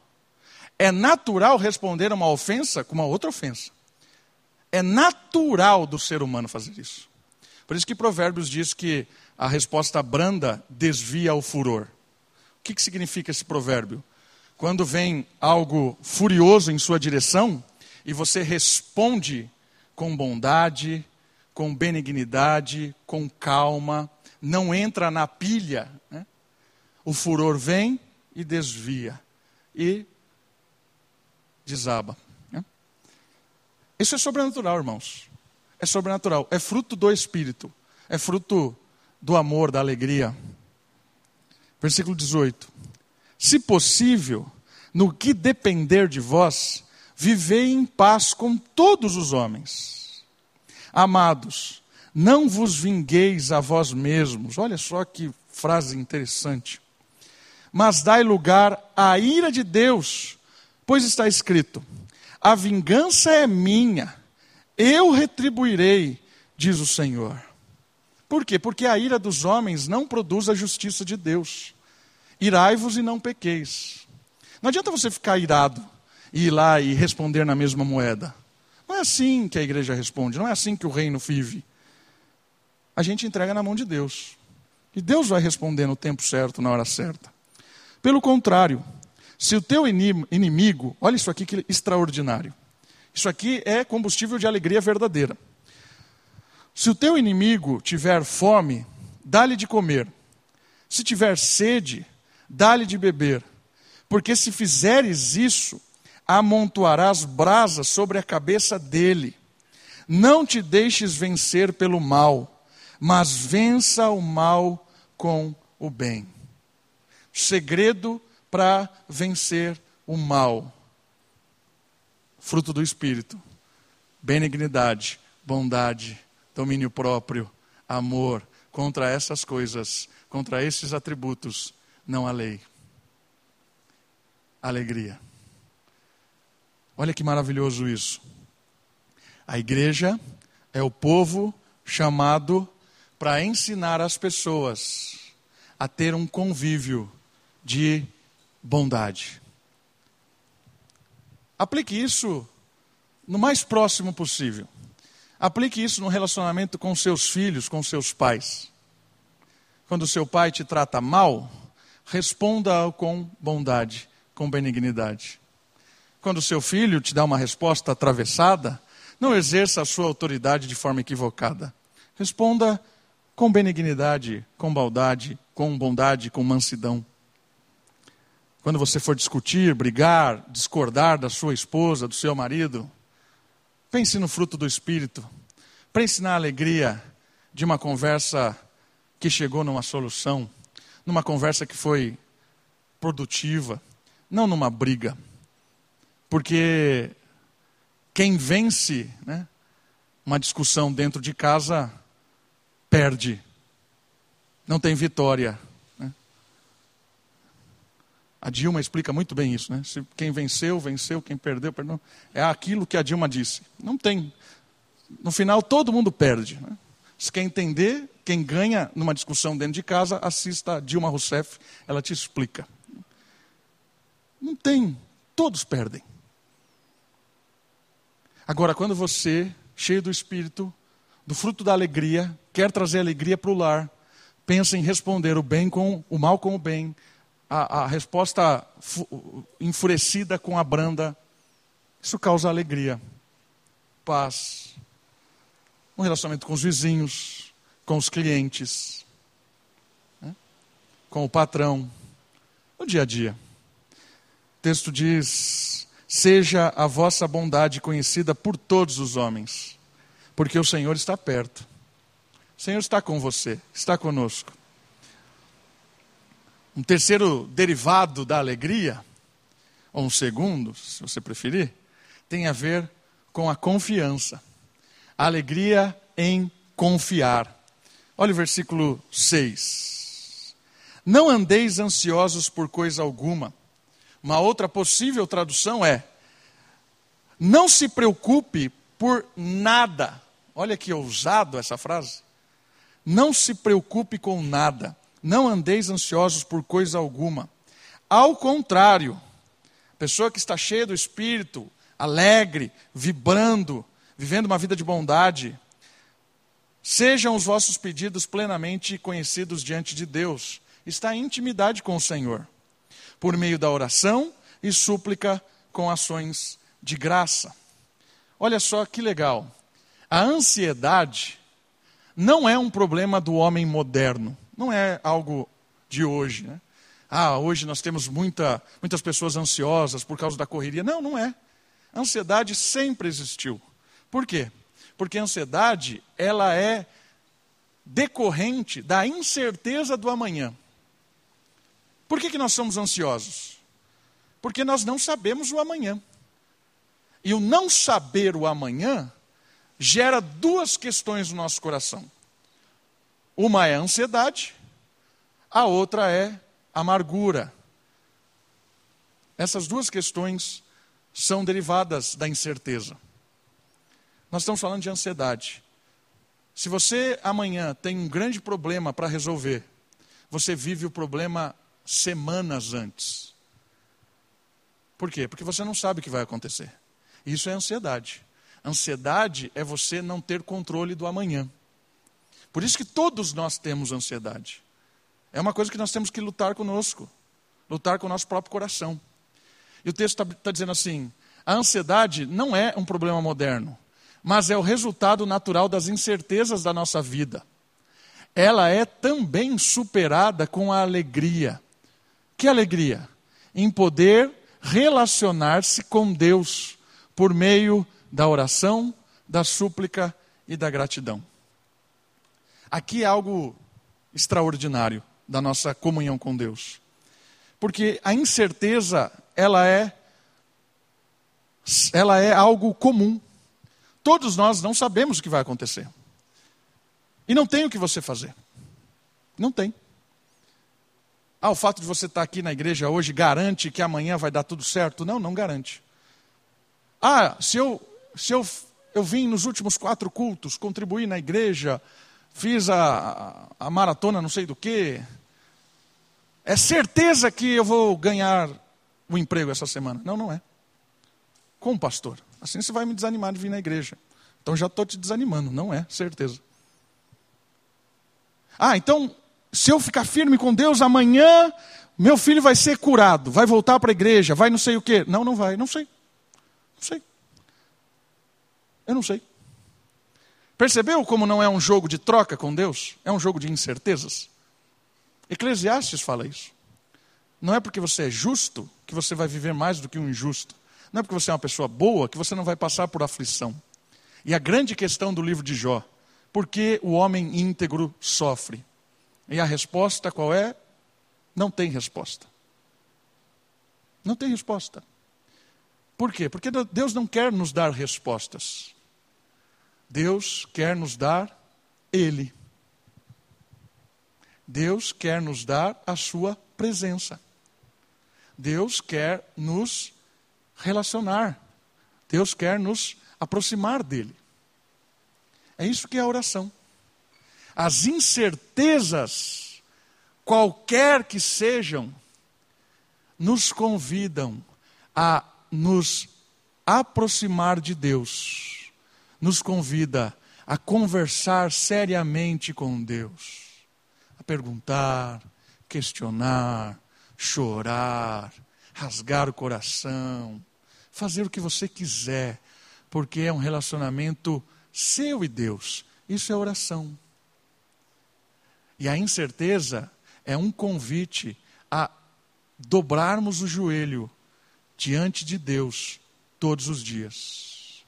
É natural responder a uma ofensa com uma outra ofensa. É natural do ser humano fazer isso. Por isso que Provérbios diz que a resposta branda desvia o furor. O que, que significa esse provérbio? Quando vem algo furioso em sua direção e você responde com bondade, com benignidade, com calma, não entra na pilha, né? o furor vem e desvia e desaba. Né? Isso é sobrenatural, irmãos. É sobrenatural. É fruto do Espírito. É fruto do amor, da alegria. Versículo 18. Se possível, no que depender de vós, vivei em paz com todos os homens. Amados, não vos vingueis a vós mesmos. Olha só que frase interessante. Mas dai lugar à ira de Deus, pois está escrito: A vingança é minha, eu retribuirei, diz o Senhor. Por quê? Porque a ira dos homens não produz a justiça de Deus. Irai-vos e não pequeis. Não adianta você ficar irado e ir lá e responder na mesma moeda. Não é assim que a igreja responde, não é assim que o reino vive. A gente entrega na mão de Deus. E Deus vai responder no tempo certo, na hora certa. Pelo contrário, se o teu inimigo, olha isso aqui que extraordinário. Isso aqui é combustível de alegria verdadeira. Se o teu inimigo tiver fome, dá-lhe de comer. Se tiver sede, dá-lhe de beber. Porque se fizeres isso, amontoarás brasas sobre a cabeça dele. Não te deixes vencer pelo mal, mas vença o mal com o bem. Segredo para vencer o mal. Fruto do Espírito: benignidade, bondade, domínio próprio, amor. Contra essas coisas, contra esses atributos, não há lei alegria. Olha que maravilhoso isso. A igreja é o povo chamado para ensinar as pessoas a ter um convívio de bondade. Aplique isso no mais próximo possível. Aplique isso no relacionamento com seus filhos, com seus pais. Quando seu pai te trata mal, responda com bondade com benignidade. Quando seu filho te dá uma resposta atravessada, não exerça a sua autoridade de forma equivocada. Responda com benignidade, com bondade, com bondade, com mansidão. Quando você for discutir, brigar, discordar da sua esposa, do seu marido, pense no fruto do Espírito. Pense na alegria de uma conversa que chegou numa solução, numa conversa que foi produtiva não numa briga. Porque quem vence né, uma discussão dentro de casa perde. Não tem vitória. Né? A Dilma explica muito bem isso. Né? Se quem venceu, venceu, quem perdeu, perdeu. É aquilo que a Dilma disse. Não tem. No final, todo mundo perde. Né? Se quer entender, quem ganha numa discussão dentro de casa, assista a Dilma Rousseff, ela te explica. Não tem. Todos perdem. Agora, quando você, cheio do Espírito, do fruto da alegria, quer trazer alegria para o lar, pensa em responder o bem com o mal com o bem, a, a resposta enfurecida com a branda, isso causa alegria, paz, um relacionamento com os vizinhos, com os clientes, né? com o patrão, no dia a dia. O texto diz: Seja a vossa bondade conhecida por todos os homens, porque o Senhor está perto. O Senhor está com você, está conosco. Um terceiro derivado da alegria, ou um segundo, se você preferir, tem a ver com a confiança. A alegria em confiar. Olha o versículo 6. Não andeis ansiosos por coisa alguma uma outra possível tradução é: não se preocupe por nada. Olha que ousado essa frase. Não se preocupe com nada. Não andeis ansiosos por coisa alguma. Ao contrário, pessoa que está cheia do espírito, alegre, vibrando, vivendo uma vida de bondade, sejam os vossos pedidos plenamente conhecidos diante de Deus. Está em intimidade com o Senhor por meio da oração, e súplica com ações de graça. Olha só que legal. A ansiedade não é um problema do homem moderno, não é algo de hoje. Né? Ah, hoje nós temos muita, muitas pessoas ansiosas por causa da correria. Não, não é. A ansiedade sempre existiu. Por quê? Porque a ansiedade, ela é decorrente da incerteza do amanhã. Por que, que nós somos ansiosos? Porque nós não sabemos o amanhã. E o não saber o amanhã gera duas questões no nosso coração. Uma é a ansiedade, a outra é amargura. Essas duas questões são derivadas da incerteza. Nós estamos falando de ansiedade. Se você amanhã tem um grande problema para resolver, você vive o problema semanas antes. Por quê? Porque você não sabe o que vai acontecer. Isso é ansiedade. Ansiedade é você não ter controle do amanhã. Por isso que todos nós temos ansiedade. É uma coisa que nós temos que lutar conosco, lutar com o nosso próprio coração. E o texto está tá dizendo assim: a ansiedade não é um problema moderno, mas é o resultado natural das incertezas da nossa vida. Ela é também superada com a alegria. Que alegria? Em poder relacionar-se com Deus por meio da oração, da súplica e da gratidão. Aqui é algo extraordinário da nossa comunhão com Deus. Porque a incerteza, ela é ela é algo comum. Todos nós não sabemos o que vai acontecer. E não tem o que você fazer. Não tem. Ah, o fato de você estar aqui na igreja hoje garante que amanhã vai dar tudo certo? Não, não garante. Ah, se eu, se eu, eu vim nos últimos quatro cultos, contribuí na igreja, fiz a, a maratona não sei do que, é certeza que eu vou ganhar o emprego essa semana. Não, não é. Como pastor? Assim você vai me desanimar de vir na igreja. Então já estou te desanimando, não é, certeza. Ah, então se eu ficar firme com Deus, amanhã meu filho vai ser curado, vai voltar para a igreja, vai não sei o quê. Não, não vai, não sei. Não sei. Eu não sei. Percebeu como não é um jogo de troca com Deus? É um jogo de incertezas. Eclesiastes fala isso. Não é porque você é justo que você vai viver mais do que um injusto. Não é porque você é uma pessoa boa que você não vai passar por aflição. E a grande questão do livro de Jó, por que o homem íntegro sofre? E a resposta qual é? Não tem resposta. Não tem resposta. Por quê? Porque Deus não quer nos dar respostas. Deus quer nos dar Ele. Deus quer nos dar a Sua presença. Deus quer nos relacionar. Deus quer nos aproximar dEle. É isso que é a oração as incertezas, qualquer que sejam, nos convidam a nos aproximar de Deus, nos convida a conversar seriamente com Deus, a perguntar, questionar, chorar, rasgar o coração, fazer o que você quiser, porque é um relacionamento seu e Deus. Isso é oração. E a incerteza é um convite a dobrarmos o joelho diante de Deus todos os dias.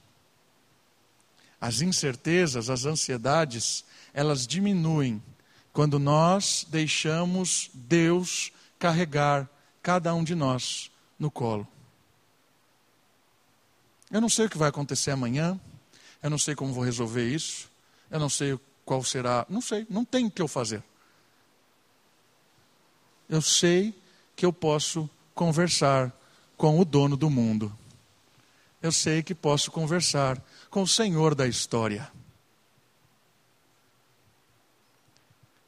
As incertezas, as ansiedades, elas diminuem quando nós deixamos Deus carregar cada um de nós no colo. Eu não sei o que vai acontecer amanhã, eu não sei como vou resolver isso, eu não sei qual será? Não sei, não tem o que eu fazer. Eu sei que eu posso conversar com o dono do mundo. Eu sei que posso conversar com o Senhor da história.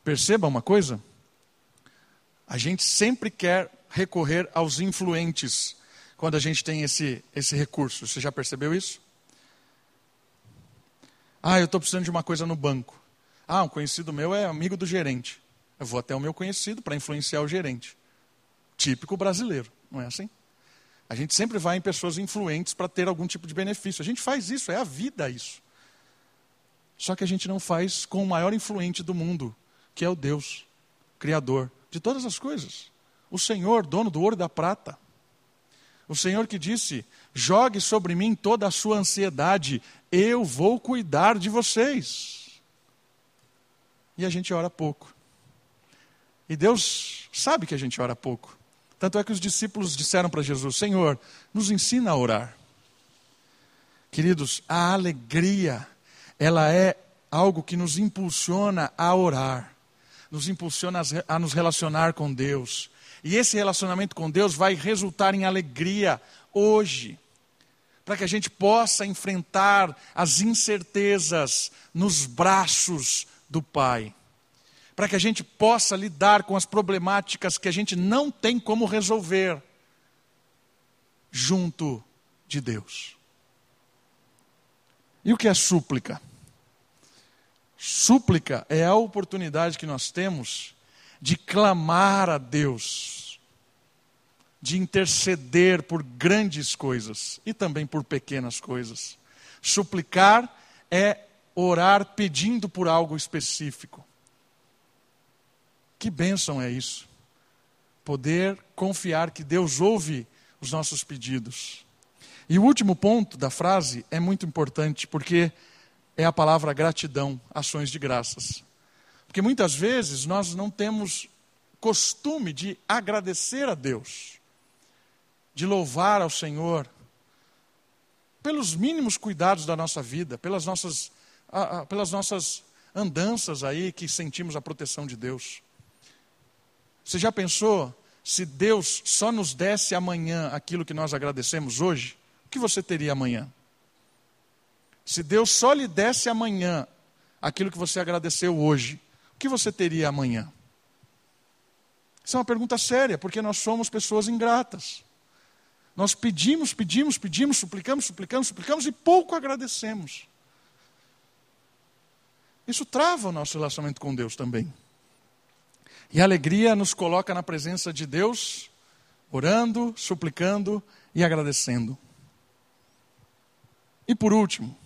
Perceba uma coisa? A gente sempre quer recorrer aos influentes quando a gente tem esse, esse recurso. Você já percebeu isso? Ah, eu estou precisando de uma coisa no banco. Ah, um conhecido meu é amigo do gerente. Eu vou até o meu conhecido para influenciar o gerente. Típico brasileiro, não é assim? A gente sempre vai em pessoas influentes para ter algum tipo de benefício. A gente faz isso, é a vida isso. Só que a gente não faz com o maior influente do mundo, que é o Deus, Criador de todas as coisas. O Senhor, dono do ouro e da prata. O Senhor que disse: jogue sobre mim toda a sua ansiedade, eu vou cuidar de vocês. E a gente ora pouco. E Deus sabe que a gente ora pouco. Tanto é que os discípulos disseram para Jesus: Senhor, nos ensina a orar. Queridos, a alegria, ela é algo que nos impulsiona a orar, nos impulsiona a nos relacionar com Deus. E esse relacionamento com Deus vai resultar em alegria hoje, para que a gente possa enfrentar as incertezas nos braços do Pai para que a gente possa lidar com as problemáticas que a gente não tem como resolver junto de Deus. E o que é súplica? Súplica é a oportunidade que nós temos de clamar a Deus, de interceder por grandes coisas e também por pequenas coisas. Suplicar é orar pedindo por algo específico. Que bênção é isso. Poder confiar que Deus ouve os nossos pedidos. E o último ponto da frase é muito importante, porque é a palavra gratidão, ações de graças. Porque muitas vezes nós não temos costume de agradecer a Deus, de louvar ao Senhor, pelos mínimos cuidados da nossa vida, pelas nossas, pelas nossas andanças aí que sentimos a proteção de Deus. Você já pensou se Deus só nos desse amanhã aquilo que nós agradecemos hoje? O que você teria amanhã? Se Deus só lhe desse amanhã aquilo que você agradeceu hoje, o que você teria amanhã? Isso é uma pergunta séria, porque nós somos pessoas ingratas. Nós pedimos, pedimos, pedimos, suplicamos, suplicamos, suplicamos e pouco agradecemos. Isso trava o nosso relacionamento com Deus também. E a alegria nos coloca na presença de Deus, orando, suplicando e agradecendo. E por último,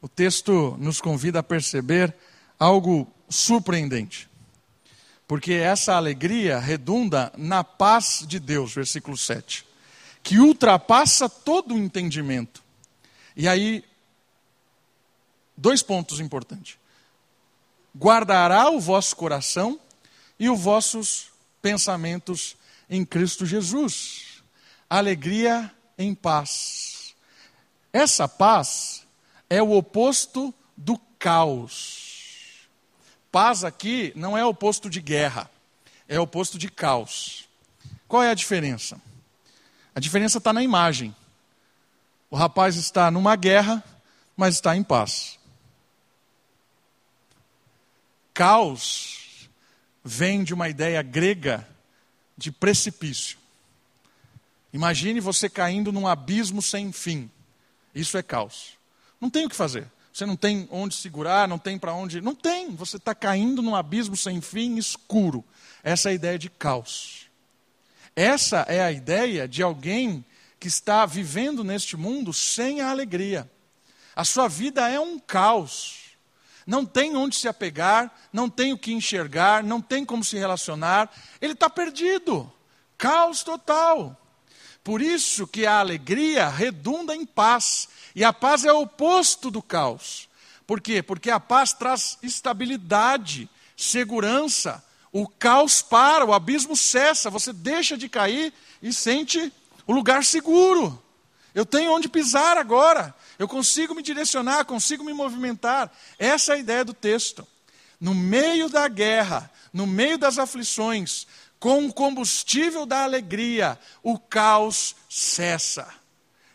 o texto nos convida a perceber algo surpreendente. Porque essa alegria redunda na paz de Deus, versículo 7, que ultrapassa todo o entendimento. E aí, dois pontos importantes. Guardará o vosso coração e os vossos pensamentos em Cristo Jesus. Alegria em paz. Essa paz é o oposto do caos. Paz aqui não é oposto de guerra, é oposto de caos. Qual é a diferença? A diferença está na imagem. O rapaz está numa guerra, mas está em paz. Caos vem de uma ideia grega de precipício. Imagine você caindo num abismo sem fim. Isso é caos. Não tem o que fazer. Você não tem onde segurar, não tem para onde. Não tem. Você está caindo num abismo sem fim, escuro. Essa é a ideia de caos. Essa é a ideia de alguém que está vivendo neste mundo sem a alegria. A sua vida é um caos não tem onde se apegar, não tem o que enxergar, não tem como se relacionar, ele está perdido. Caos total. Por isso que a alegria redunda em paz. E a paz é o oposto do caos. Por quê? Porque a paz traz estabilidade, segurança. O caos para, o abismo cessa, você deixa de cair e sente o lugar seguro. Eu tenho onde pisar agora. Eu consigo me direcionar, consigo me movimentar. Essa é a ideia do texto. No meio da guerra, no meio das aflições, com o combustível da alegria, o caos cessa.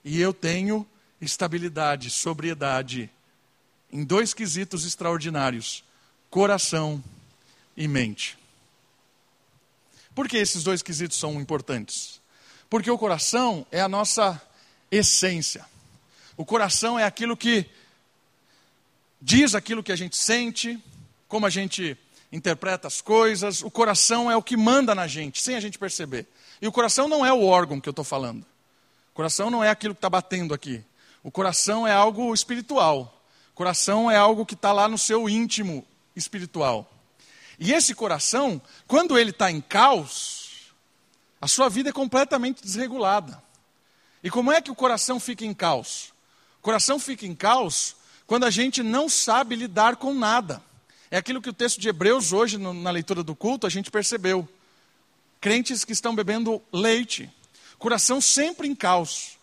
E eu tenho estabilidade, sobriedade, em dois quesitos extraordinários: coração e mente. Por que esses dois quesitos são importantes? Porque o coração é a nossa essência. O coração é aquilo que diz aquilo que a gente sente, como a gente interpreta as coisas. O coração é o que manda na gente, sem a gente perceber. E o coração não é o órgão que eu estou falando. Coração não é aquilo que está batendo aqui. O coração é algo espiritual. Coração é algo que está lá no seu íntimo espiritual. E esse coração, quando ele está em caos, a sua vida é completamente desregulada. E como é que o coração fica em caos? O coração fica em caos quando a gente não sabe lidar com nada. É aquilo que o texto de Hebreus, hoje, na leitura do culto, a gente percebeu. Crentes que estão bebendo leite, coração sempre em caos.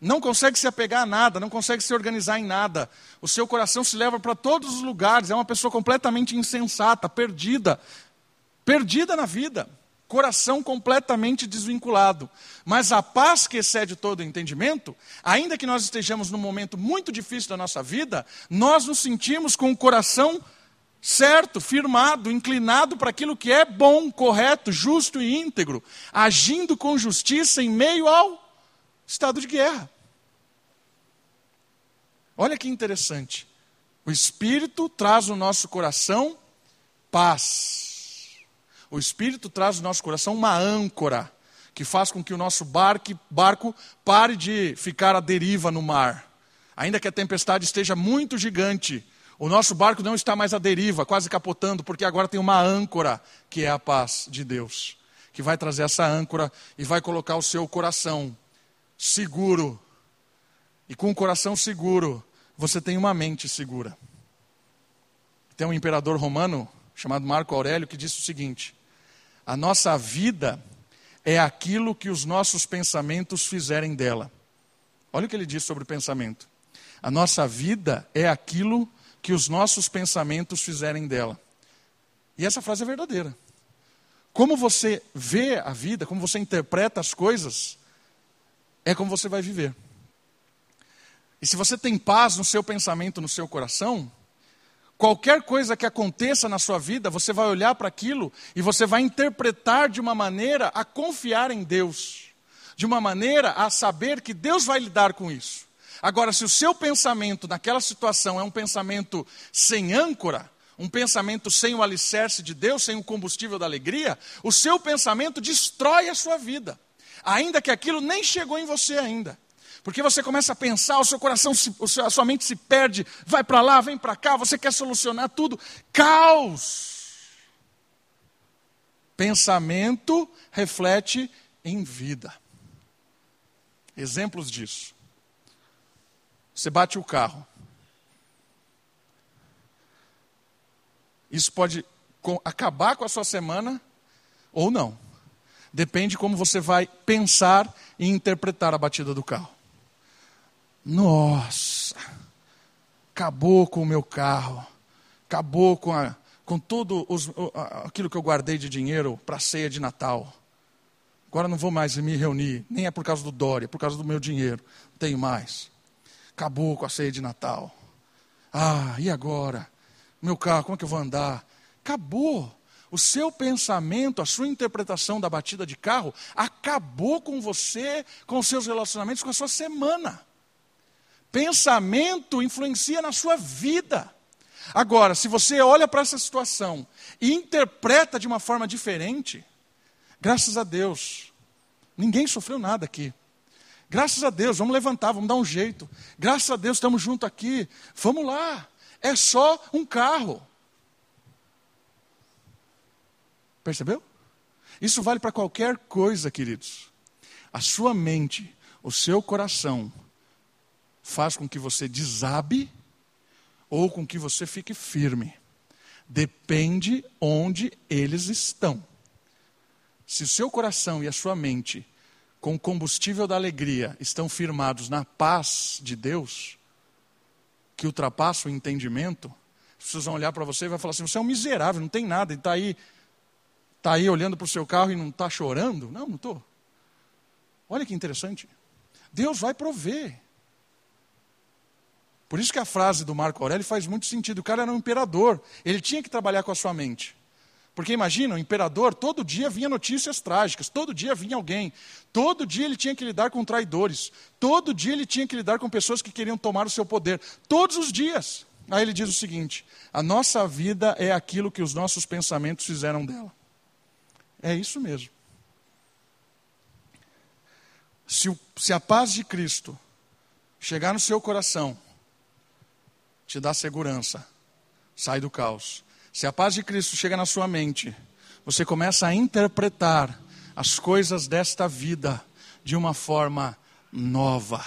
Não consegue se apegar a nada, não consegue se organizar em nada. O seu coração se leva para todos os lugares, é uma pessoa completamente insensata, perdida. Perdida na vida coração completamente desvinculado. Mas a paz que excede todo entendimento, ainda que nós estejamos num momento muito difícil da nossa vida, nós nos sentimos com o coração certo, firmado, inclinado para aquilo que é bom, correto, justo e íntegro, agindo com justiça em meio ao estado de guerra. Olha que interessante. O Espírito traz no nosso coração paz o Espírito traz no nosso coração uma âncora que faz com que o nosso barco, barco pare de ficar à deriva no mar. Ainda que a tempestade esteja muito gigante, o nosso barco não está mais à deriva, quase capotando, porque agora tem uma âncora, que é a paz de Deus, que vai trazer essa âncora e vai colocar o seu coração seguro. E com o coração seguro, você tem uma mente segura. Tem um imperador romano chamado Marco Aurélio que disse o seguinte: a nossa vida é aquilo que os nossos pensamentos fizerem dela. Olha o que ele diz sobre o pensamento. A nossa vida é aquilo que os nossos pensamentos fizerem dela. E essa frase é verdadeira. Como você vê a vida, como você interpreta as coisas, é como você vai viver. E se você tem paz no seu pensamento, no seu coração, Qualquer coisa que aconteça na sua vida, você vai olhar para aquilo e você vai interpretar de uma maneira a confiar em Deus, de uma maneira a saber que Deus vai lidar com isso. Agora, se o seu pensamento naquela situação é um pensamento sem âncora, um pensamento sem o alicerce de Deus, sem o combustível da alegria, o seu pensamento destrói a sua vida, ainda que aquilo nem chegou em você ainda. Porque você começa a pensar, o seu coração, se, a sua mente se perde, vai para lá, vem para cá, você quer solucionar tudo. Caos. Pensamento reflete em vida. Exemplos disso. Você bate o carro. Isso pode acabar com a sua semana ou não. Depende como você vai pensar e interpretar a batida do carro. Nossa, acabou com o meu carro, acabou com, a, com tudo os, aquilo que eu guardei de dinheiro para a ceia de Natal. Agora não vou mais me reunir, nem é por causa do Dória, é por causa do meu dinheiro. Não tenho mais. Acabou com a ceia de Natal. Ah, e agora? Meu carro, como é que eu vou andar? Acabou. O seu pensamento, a sua interpretação da batida de carro, acabou com você, com os seus relacionamentos, com a sua semana. Pensamento influencia na sua vida. Agora, se você olha para essa situação e interpreta de uma forma diferente, graças a Deus, ninguém sofreu nada aqui. Graças a Deus, vamos levantar, vamos dar um jeito. Graças a Deus, estamos juntos aqui. Vamos lá. É só um carro. Percebeu? Isso vale para qualquer coisa, queridos. A sua mente, o seu coração faz com que você desabe ou com que você fique firme. Depende onde eles estão. Se o seu coração e a sua mente, com o combustível da alegria, estão firmados na paz de Deus, que ultrapassa o entendimento, as pessoas vão olhar para você e vão falar assim: você é um miserável, não tem nada, e está aí, tá aí olhando para o seu carro e não está chorando. Não, não estou. Olha que interessante. Deus vai prover. Por isso que a frase do Marco Aurélio faz muito sentido. O cara era um imperador, ele tinha que trabalhar com a sua mente. Porque imagina, o imperador, todo dia vinha notícias trágicas, todo dia vinha alguém, todo dia ele tinha que lidar com traidores, todo dia ele tinha que lidar com pessoas que queriam tomar o seu poder, todos os dias. Aí ele diz o seguinte: a nossa vida é aquilo que os nossos pensamentos fizeram dela. É isso mesmo. Se, o, se a paz de Cristo chegar no seu coração, te dá segurança, sai do caos. Se a paz de Cristo chega na sua mente, você começa a interpretar as coisas desta vida de uma forma nova,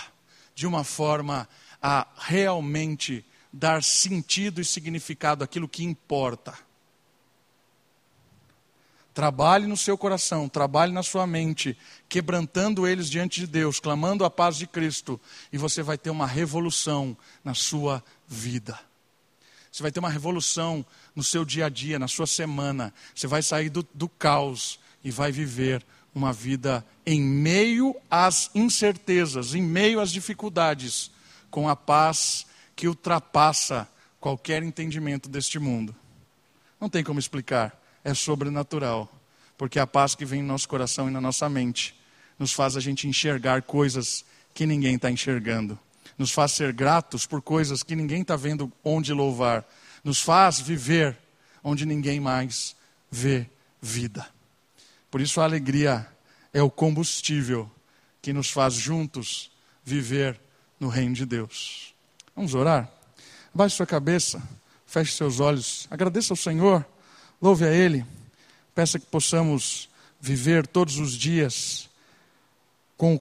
de uma forma a realmente dar sentido e significado àquilo que importa. Trabalhe no seu coração, trabalhe na sua mente, quebrantando eles diante de Deus, clamando a paz de Cristo, e você vai ter uma revolução na sua vida. Você vai ter uma revolução no seu dia a dia, na sua semana. Você vai sair do, do caos e vai viver uma vida em meio às incertezas, em meio às dificuldades, com a paz que ultrapassa qualquer entendimento deste mundo. Não tem como explicar é sobrenatural, porque a paz que vem no nosso coração e na nossa mente nos faz a gente enxergar coisas que ninguém está enxergando, nos faz ser gratos por coisas que ninguém está vendo onde louvar, nos faz viver onde ninguém mais vê vida. Por isso a alegria é o combustível que nos faz juntos viver no reino de Deus. Vamos orar? Baixe sua cabeça, feche seus olhos, agradeça ao Senhor Louve a Ele, peça que possamos viver todos os dias